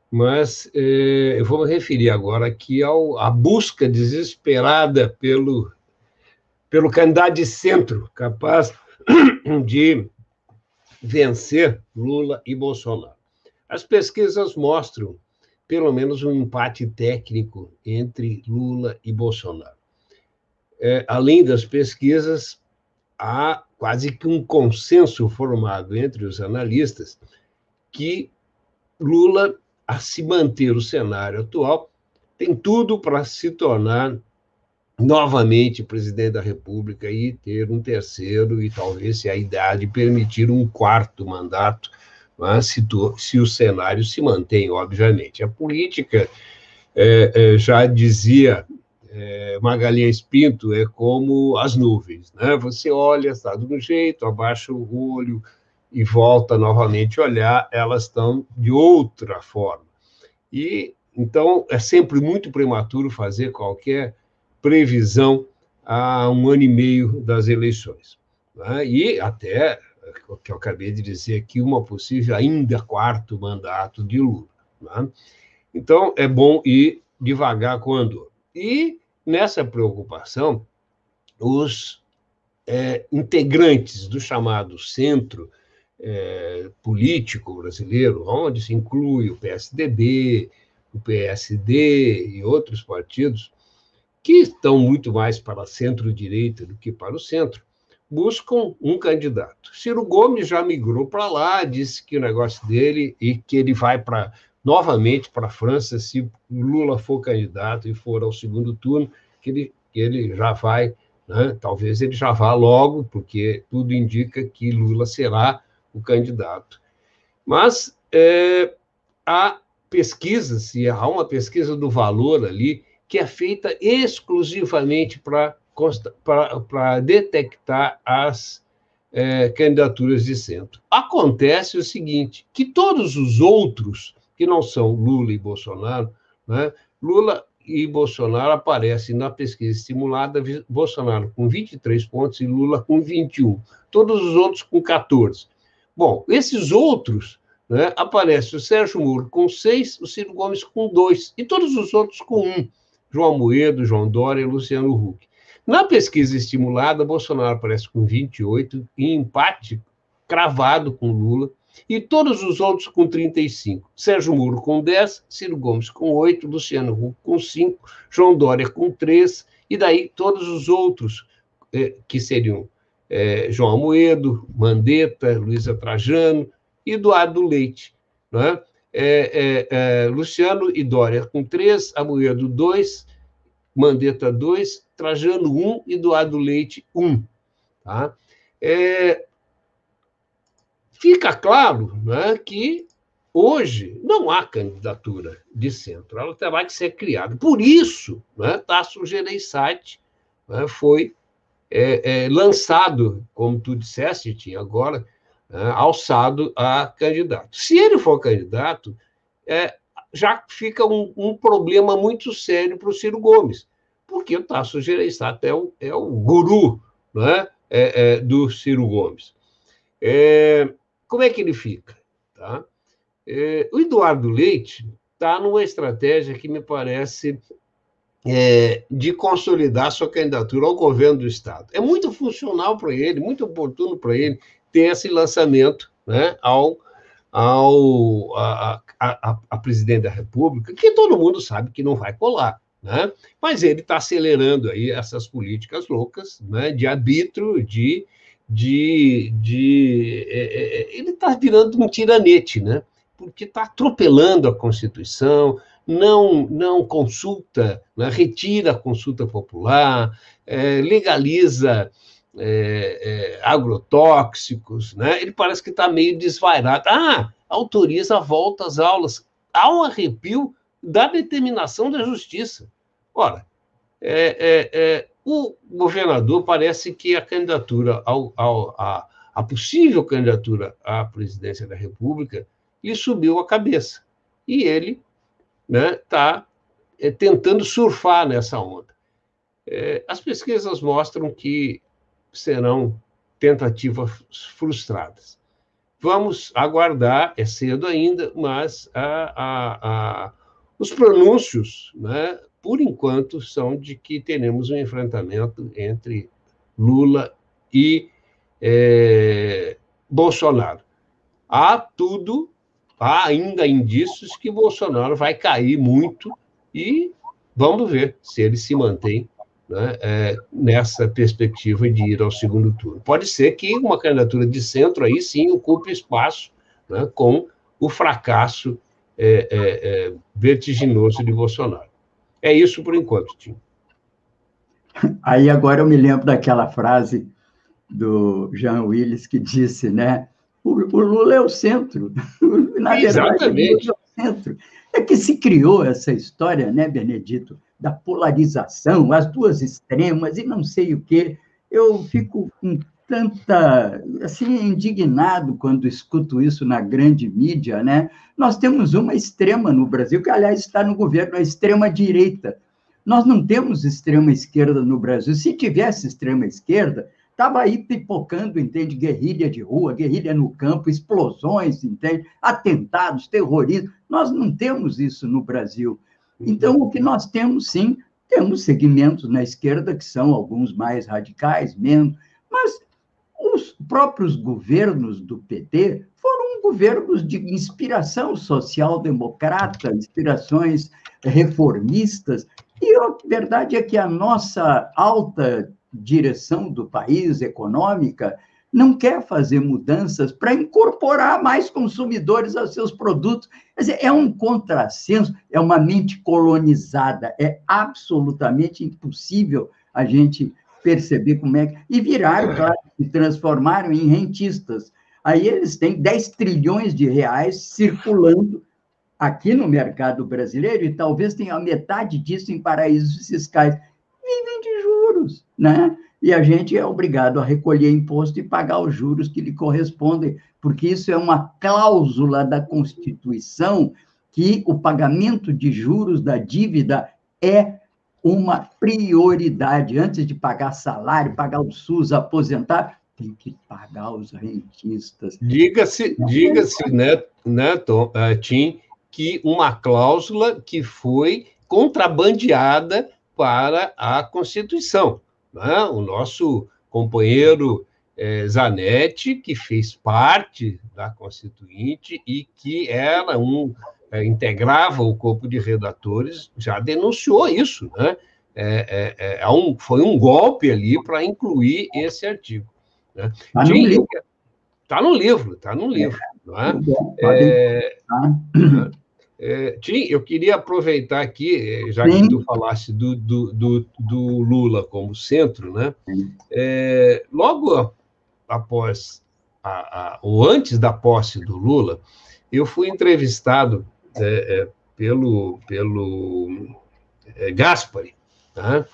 mas é, eu vou me referir agora aqui ao, à busca desesperada pelo, pelo candidato de centro, capaz (clears throat) de vencer Lula e Bolsonaro. As pesquisas mostram pelo menos um empate técnico entre Lula e Bolsonaro. É, além das pesquisas, há quase que um consenso formado entre os analistas que Lula, a se manter o cenário atual, tem tudo para se tornar novamente presidente da República e ter um terceiro e talvez, se a idade permitir, um quarto mandato se, se o cenário se mantém, obviamente. A política, é, é, já dizia é, Magalhães Pinto, é como as nuvens, né? Você olha, está de um jeito, abaixa o olho e volta novamente a olhar, elas estão de outra forma. E então é sempre muito prematuro fazer qualquer previsão a um ano e meio das eleições. Né? E até que eu acabei de dizer aqui, uma possível ainda quarto mandato de Lula. Né? Então, é bom ir devagar com andor. E nessa preocupação, os é, integrantes do chamado centro é, político brasileiro, onde se inclui o PSDB, o PSD e outros partidos, que estão muito mais para centro-direita do que para o centro, buscam um candidato. Ciro Gomes já migrou para lá, disse que o negócio dele e que ele vai para novamente para a França se Lula for candidato e for ao segundo turno, que ele, que ele já vai, né? talvez ele já vá logo, porque tudo indica que Lula será o candidato. Mas é, há pesquisas, e há uma pesquisa do valor ali, que é feita exclusivamente para detectar as é, candidaturas de centro. Acontece o seguinte, que todos os outros, que não são Lula e Bolsonaro, né, Lula e Bolsonaro aparecem na pesquisa estimulada, Bolsonaro com 23 pontos e Lula com 21. Todos os outros com 14. Bom, esses outros, né, aparece o Sérgio Moro com 6, o Ciro Gomes com 2, e todos os outros com 1. João Moedo, João Dória e Luciano Huck. Na pesquisa estimulada, Bolsonaro aparece com 28, em empate cravado com Lula, e todos os outros com 35. Sérgio Moro com 10, Ciro Gomes com 8, Luciano Huck com 5, João Dória com 3, e daí todos os outros, eh, que seriam eh, João Amoedo, Mandetta, Luísa Trajano Eduardo Leite. Né? É, Luciano e Dória com 3, Amoedo 2, Mandetta 2, Trajano 1 e Eduardo Leite 1. Tá? É, fica claro né, que hoje não há candidatura de centro, ela terá que ser criada. Por isso, né, Tasso Gereissati né, foi é, é, lançado, como tu disseste, tinha agora, né, alçado a candidato. Se ele for candidato, é, já fica um, um problema muito sério para o Ciro Gomes, porque o Tasso Gereissati é o, é o guru né, é, é, do Ciro Gomes. É, como é que ele fica? Tá? É, o Eduardo Leite está numa estratégia que me parece é, de consolidar sua candidatura ao governo do Estado. É muito funcional para ele, muito oportuno para ele ter esse lançamento né, ao ao a, a, a, presidente da República, que todo mundo sabe que não vai colar. Né? Mas ele está acelerando aí essas políticas loucas né, de arbítrio, de. De, de é, é, é ele está virando um tiranete, né? porque está atropelando a Constituição, não, não consulta, né? retira a consulta popular, é, legaliza é, é, agrotóxicos, né? Ele parece que está meio desvairado. Ah, autoriza a volta às aulas. Um arrepio da determinação da justiça. Ora, é, é, o governador parece que a candidatura ao, ao, a, a possível candidatura à presidência da República, lhe subiu a cabeça. E ele está né, é, tentando surfar nessa onda. É, as pesquisas mostram que serão tentativas frustradas. Vamos aguardar, é cedo ainda, mas a, a, a, os pronúncios, né, por enquanto, são de que teremos um enfrentamento entre Lula e é, Bolsonaro. Há tudo, há ainda indícios que Bolsonaro vai cair muito e vamos ver se ele se mantém né, é, nessa perspectiva de ir ao segundo turno. Pode ser que uma candidatura de centro aí sim ocupe espaço né, com o fracasso é, é, é, vertiginoso de Bolsonaro. É isso por enquanto, Tim. (laughs) Aí agora eu me lembro daquela frase do Jean Willis que disse, né? O, o Lula é o centro. (laughs) Na verdade, Exatamente. Lula é o centro. É que se criou essa história, né, Benedito? da polarização, as duas extremas e não sei o quê. Eu fico com tanta, assim, indignado quando escuto isso na grande mídia, né? Nós temos uma extrema no Brasil, que, aliás, está no governo, a extrema-direita. Nós não temos extrema-esquerda no Brasil. Se tivesse extrema-esquerda, estava aí pipocando, entende? Guerrilha de rua, guerrilha no campo, explosões, entende? Atentados, terrorismo. Nós não temos isso no Brasil. Então, o que nós temos, sim, temos segmentos na esquerda que são alguns mais radicais, menos, mas os próprios governos do PT foram governos de inspiração social-democrata, inspirações reformistas, e a verdade é que a nossa alta direção do país econômica não quer fazer mudanças para incorporar mais consumidores aos seus produtos. Quer dizer, é um contrassenso, é uma mente colonizada, é absolutamente impossível a gente perceber como é que. E viraram, claro, se transformaram em rentistas. Aí eles têm 10 trilhões de reais circulando aqui no mercado brasileiro e talvez tenha a metade disso em paraísos fiscais. Vivem de juros, né? e a gente é obrigado a recolher imposto e pagar os juros que lhe correspondem, porque isso é uma cláusula da Constituição que o pagamento de juros da dívida é uma prioridade. Antes de pagar salário, pagar o SUS, aposentar, tem que pagar os rentistas. Diga-se, diga-se, né, né, Tom, uh, Tim, que uma cláusula que foi contrabandeada para a Constituição né? o nosso companheiro é, Zanetti, que fez parte da Constituinte e que era um é, integrava o corpo de redatores, já denunciou isso, né? É, é, é um, foi um golpe ali para incluir esse artigo. Né? Está no, livro. Tá no livro, está no livro. Não é? é, é, Tim, eu queria aproveitar aqui, é, já que tu falaste do, do, do, do, Lula como centro, né? É, logo após, a, a, ou antes da posse do Lula, eu fui entrevistado é, é pelo, pelo é, Gaspari, tá?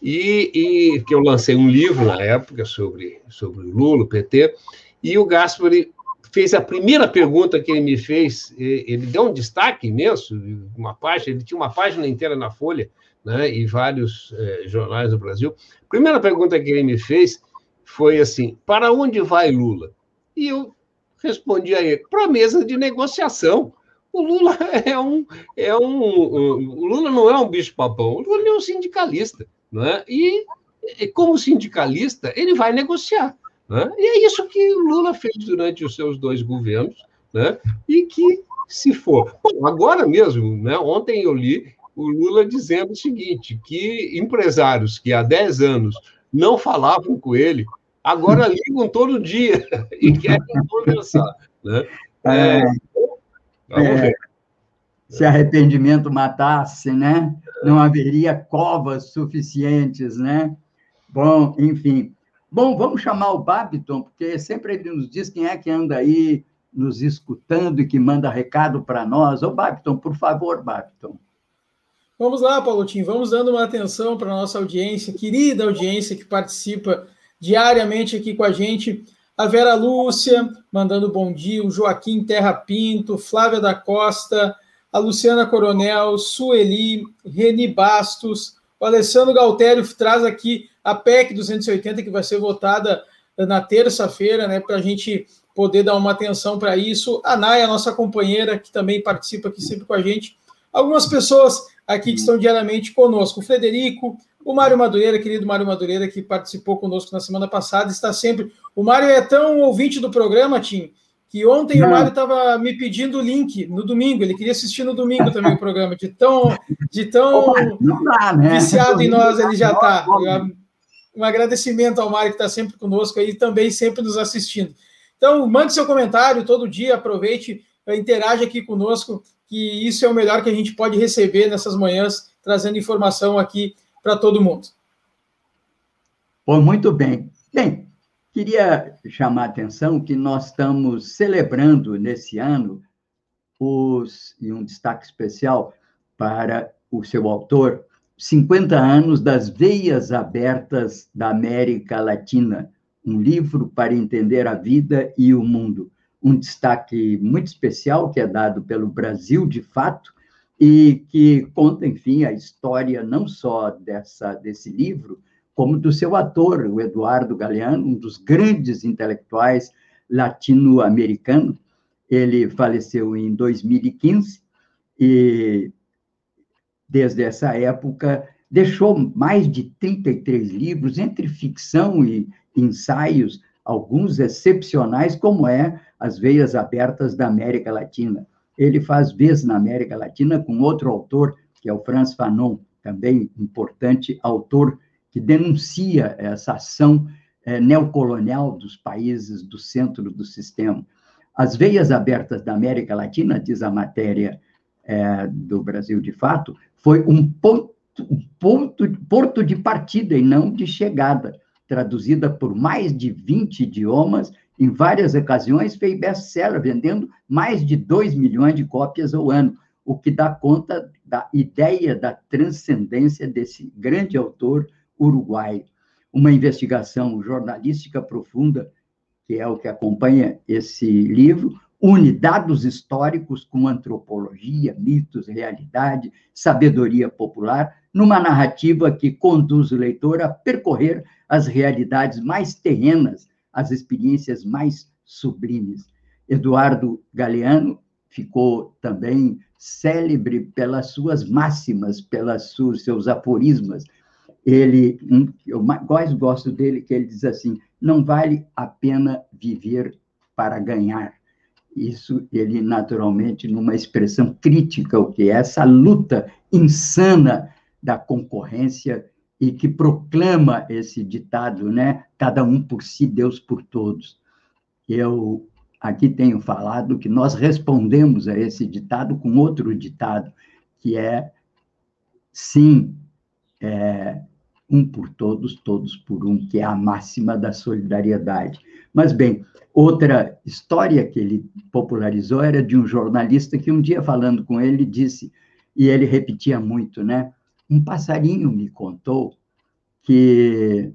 e, e, que eu lancei um livro na época sobre, sobre o Lula, o PT, e o Gaspari fez a primeira pergunta que ele me fez, ele deu um destaque imenso, uma página, ele tinha uma página inteira na Folha, né, e vários eh, jornais do Brasil. A primeira pergunta que ele me fez foi assim: para onde vai Lula? E eu respondi a ele: para a mesa de negociação. O Lula (laughs) é um, é um, o Lula não é um bicho-papão, o Lula é um sindicalista, não é? E como sindicalista ele vai negociar. Né? E é isso que Lula fez durante os seus dois governos, né? e que, se for. Bom, agora mesmo, né? ontem eu li o Lula dizendo o seguinte: que empresários que há 10 anos não falavam com ele, agora (laughs) ligam todo dia (laughs) e querem conversar. Né? É, é, vamos é, ver. Se arrependimento matasse, né? Não haveria covas suficientes, né? Bom, enfim. Bom, vamos chamar o Babiton, porque sempre ele nos diz quem é que anda aí nos escutando e que manda recado para nós. Ô, Babiton, por favor, Babiton. Vamos lá, Paulotinho, vamos dando uma atenção para a nossa audiência, querida audiência que participa diariamente aqui com a gente a Vera Lúcia, mandando bom dia, o Joaquim Terra Pinto, Flávia da Costa, a Luciana Coronel, Sueli, Reni Bastos, o Alessandro Galtério traz aqui a PEC 280, que vai ser votada na terça-feira, né, para a gente poder dar uma atenção para isso. A Naya, nossa companheira, que também participa aqui sempre com a gente. Algumas pessoas aqui que estão diariamente conosco. O Frederico, o Mário Madureira, querido Mário Madureira, que participou conosco na semana passada, está sempre. O Mário é tão ouvinte do programa, Tim, que ontem Não. o Mário estava me pedindo o link no domingo. Ele queria assistir no domingo também o programa, de tão, de tão dá, né? viciado em nós ele já está. Um agradecimento ao Mário que está sempre conosco aí e também sempre nos assistindo. Então, mande seu comentário todo dia, aproveite, interaja aqui conosco, que isso é o melhor que a gente pode receber nessas manhãs, trazendo informação aqui para todo mundo. Pô, muito bem. Bem, queria chamar a atenção que nós estamos celebrando nesse ano os, e um destaque especial para o seu autor, 50 anos das Veias Abertas da América Latina, um livro para entender a vida e o mundo. Um destaque muito especial que é dado pelo Brasil de Fato, e que conta, enfim, a história não só dessa, desse livro, como do seu ator, o Eduardo Galeano, um dos grandes intelectuais latino-americanos. Ele faleceu em 2015 e, desde essa época, deixou mais de 33 livros, entre ficção e ensaios, alguns excepcionais, como é As Veias Abertas da América Latina. Ele faz vezes na América Latina com outro autor, que é o Franz Fanon, também importante autor que denuncia essa ação é, neocolonial dos países do centro do sistema. As veias abertas da América Latina, diz a matéria é, do Brasil de Fato, foi um ponto, um ponto, porto de partida e não de chegada, traduzida por mais de 20 idiomas em várias ocasiões, fez best-seller, vendendo mais de 2 milhões de cópias ao ano, o que dá conta da ideia da transcendência desse grande autor uruguaio. Uma investigação jornalística profunda, que é o que acompanha esse livro, une dados históricos com antropologia, mitos, realidade, sabedoria popular, numa narrativa que conduz o leitor a percorrer as realidades mais terrenas as experiências mais sublimes. Eduardo Galeano ficou também célebre pelas suas máximas, pelas suas, seus aforismas. Ele, eu mais gosto dele, que ele diz assim: não vale a pena viver para ganhar. Isso ele naturalmente numa expressão crítica, o que é essa luta insana da concorrência e que proclama esse ditado, né? Cada um por si, Deus por todos. Eu aqui tenho falado que nós respondemos a esse ditado com outro ditado, que é sim, é, um por todos, todos por um, que é a máxima da solidariedade. Mas, bem, outra história que ele popularizou era de um jornalista que um dia, falando com ele, disse, e ele repetia muito, né? Um passarinho me contou que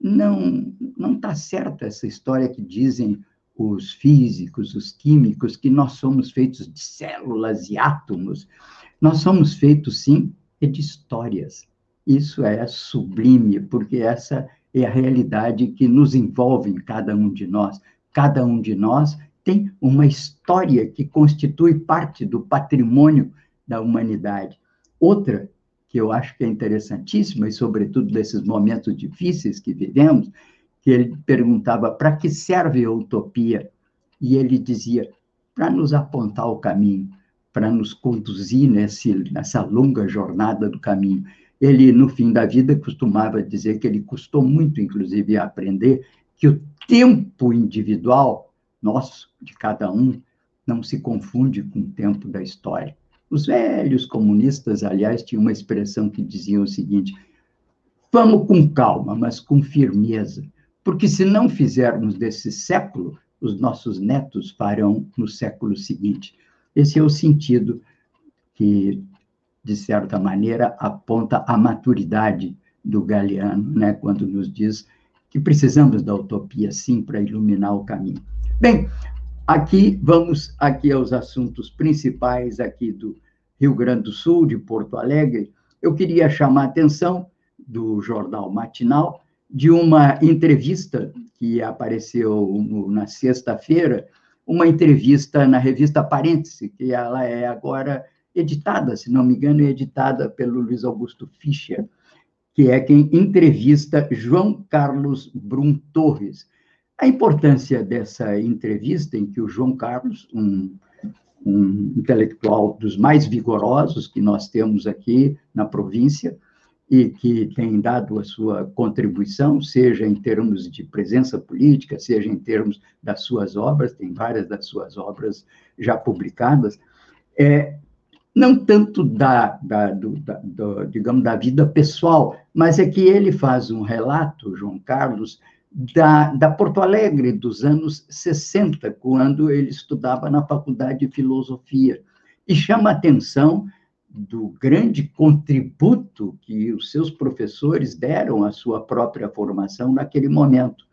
não não está certa essa história que dizem os físicos, os químicos, que nós somos feitos de células e átomos. Nós somos feitos, sim, de histórias. Isso é sublime, porque essa é a realidade que nos envolve em cada um de nós. Cada um de nós tem uma história que constitui parte do patrimônio da humanidade. Outra que eu acho que é interessantíssima, e sobretudo nesses momentos difíceis que vivemos, que ele perguntava para que serve a utopia? E ele dizia, para nos apontar o caminho, para nos conduzir nesse, nessa longa jornada do caminho. Ele, no fim da vida, costumava dizer que ele custou muito, inclusive, a aprender que o tempo individual, nosso, de cada um, não se confunde com o tempo da história. Os velhos comunistas, aliás, tinham uma expressão que dizia o seguinte: vamos com calma, mas com firmeza, porque se não fizermos desse século, os nossos netos farão no século seguinte. Esse é o sentido que, de certa maneira, aponta a maturidade do Galeano, né, quando nos diz que precisamos da utopia, sim, para iluminar o caminho. Bem, aqui vamos aqui aos assuntos principais aqui do Rio Grande do Sul, de Porto Alegre. Eu queria chamar a atenção do jornal matinal de uma entrevista que apareceu no, na sexta-feira, uma entrevista na revista Parêntese, que ela é agora editada, se não me engano, é editada pelo Luiz Augusto Fischer, que é quem entrevista João Carlos Brum Torres. A importância dessa entrevista, em que o João Carlos, um, um intelectual dos mais vigorosos que nós temos aqui na província, e que tem dado a sua contribuição, seja em termos de presença política, seja em termos das suas obras, tem várias das suas obras já publicadas, é, não tanto da, da, do, da do, digamos, da vida pessoal, mas é que ele faz um relato, João Carlos, da, da Porto Alegre dos anos 60, quando ele estudava na Faculdade de Filosofia, e chama atenção do grande contributo que os seus professores deram à sua própria formação naquele momento.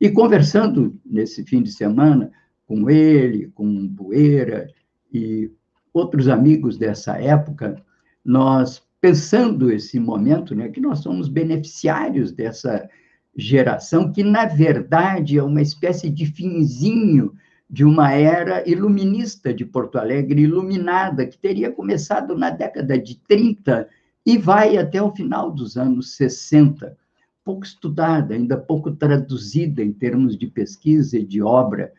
E conversando nesse fim de semana com ele, com Bueira e outros amigos dessa época, nós pensando esse momento, né, que nós somos beneficiários dessa geração que na verdade é uma espécie de finzinho de uma era iluminista de Porto Alegre, iluminada, que teria começado na década de 30 e vai até o final dos anos 60. Pouco estudada, ainda pouco traduzida em termos de pesquisa e de obra,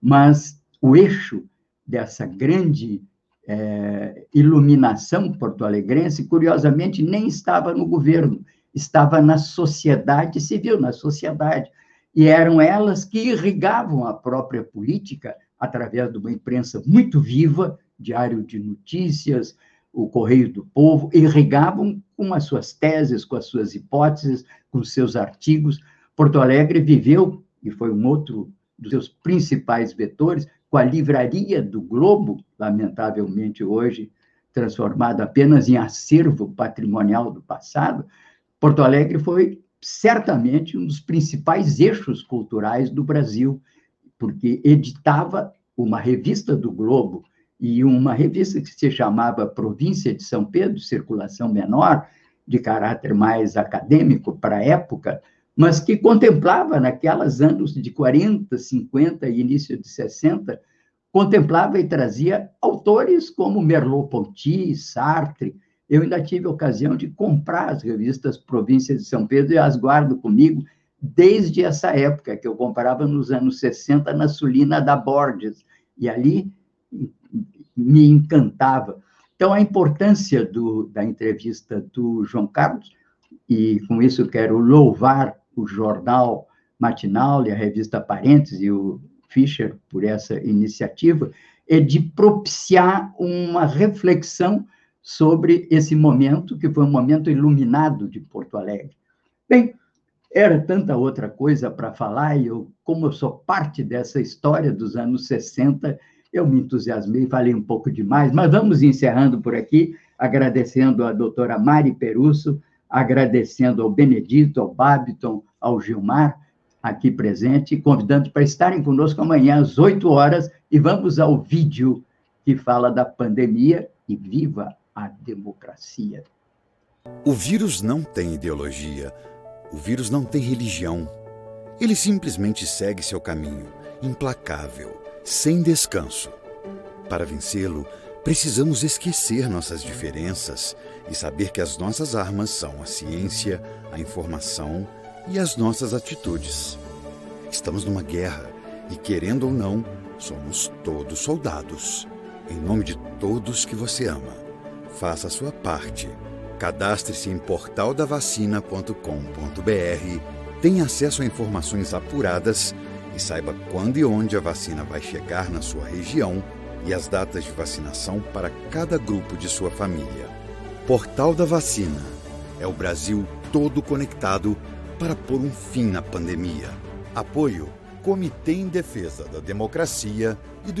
mas o eixo dessa grande é, iluminação porto-alegrense, curiosamente, nem estava no governo, estava na sociedade civil, na sociedade e eram elas que irrigavam a própria política através de uma imprensa muito viva, Diário de Notícias, o Correio do Povo, irrigavam com as suas teses, com as suas hipóteses, com seus artigos. Porto Alegre viveu, e foi um outro dos seus principais vetores, com a livraria do Globo, lamentavelmente hoje transformada apenas em acervo patrimonial do passado, Porto Alegre foi certamente um dos principais eixos culturais do Brasil, porque editava uma revista do Globo e uma revista que se chamava Província de São Pedro, circulação menor, de caráter mais acadêmico para a época, mas que contemplava, naquelas anos de 40, 50 e início de 60, contemplava e trazia autores como Merleau-Ponty, Sartre, eu ainda tive a ocasião de comprar as revistas Província de São Pedro e as guardo comigo desde essa época, que eu comprava nos anos 60 na Sulina da Borges, e ali me encantava. Então, a importância do, da entrevista do João Carlos, e com isso quero louvar o jornal matinal e a revista Parênteses e o Fischer por essa iniciativa, é de propiciar uma reflexão sobre esse momento, que foi um momento iluminado de Porto Alegre. Bem, era tanta outra coisa para falar, e eu, como eu sou parte dessa história dos anos 60, eu me entusiasmei, falei um pouco demais, mas vamos encerrando por aqui, agradecendo à doutora Mari Perusso, agradecendo ao Benedito, ao Babiton, ao Gilmar, aqui presente, convidando para estarem conosco amanhã às 8 horas, e vamos ao vídeo que fala da pandemia, e viva a democracia. O vírus não tem ideologia. O vírus não tem religião. Ele simplesmente segue seu caminho, implacável, sem descanso. Para vencê-lo, precisamos esquecer nossas diferenças e saber que as nossas armas são a ciência, a informação e as nossas atitudes. Estamos numa guerra e, querendo ou não, somos todos soldados. Em nome de todos que você ama. Faça a sua parte. Cadastre-se em portaldavacina.com.br, tenha acesso a informações apuradas e saiba quando e onde a vacina vai chegar na sua região e as datas de vacinação para cada grupo de sua família. Portal da Vacina é o Brasil todo conectado para pôr um fim na pandemia. Apoio Comitê em Defesa da Democracia e do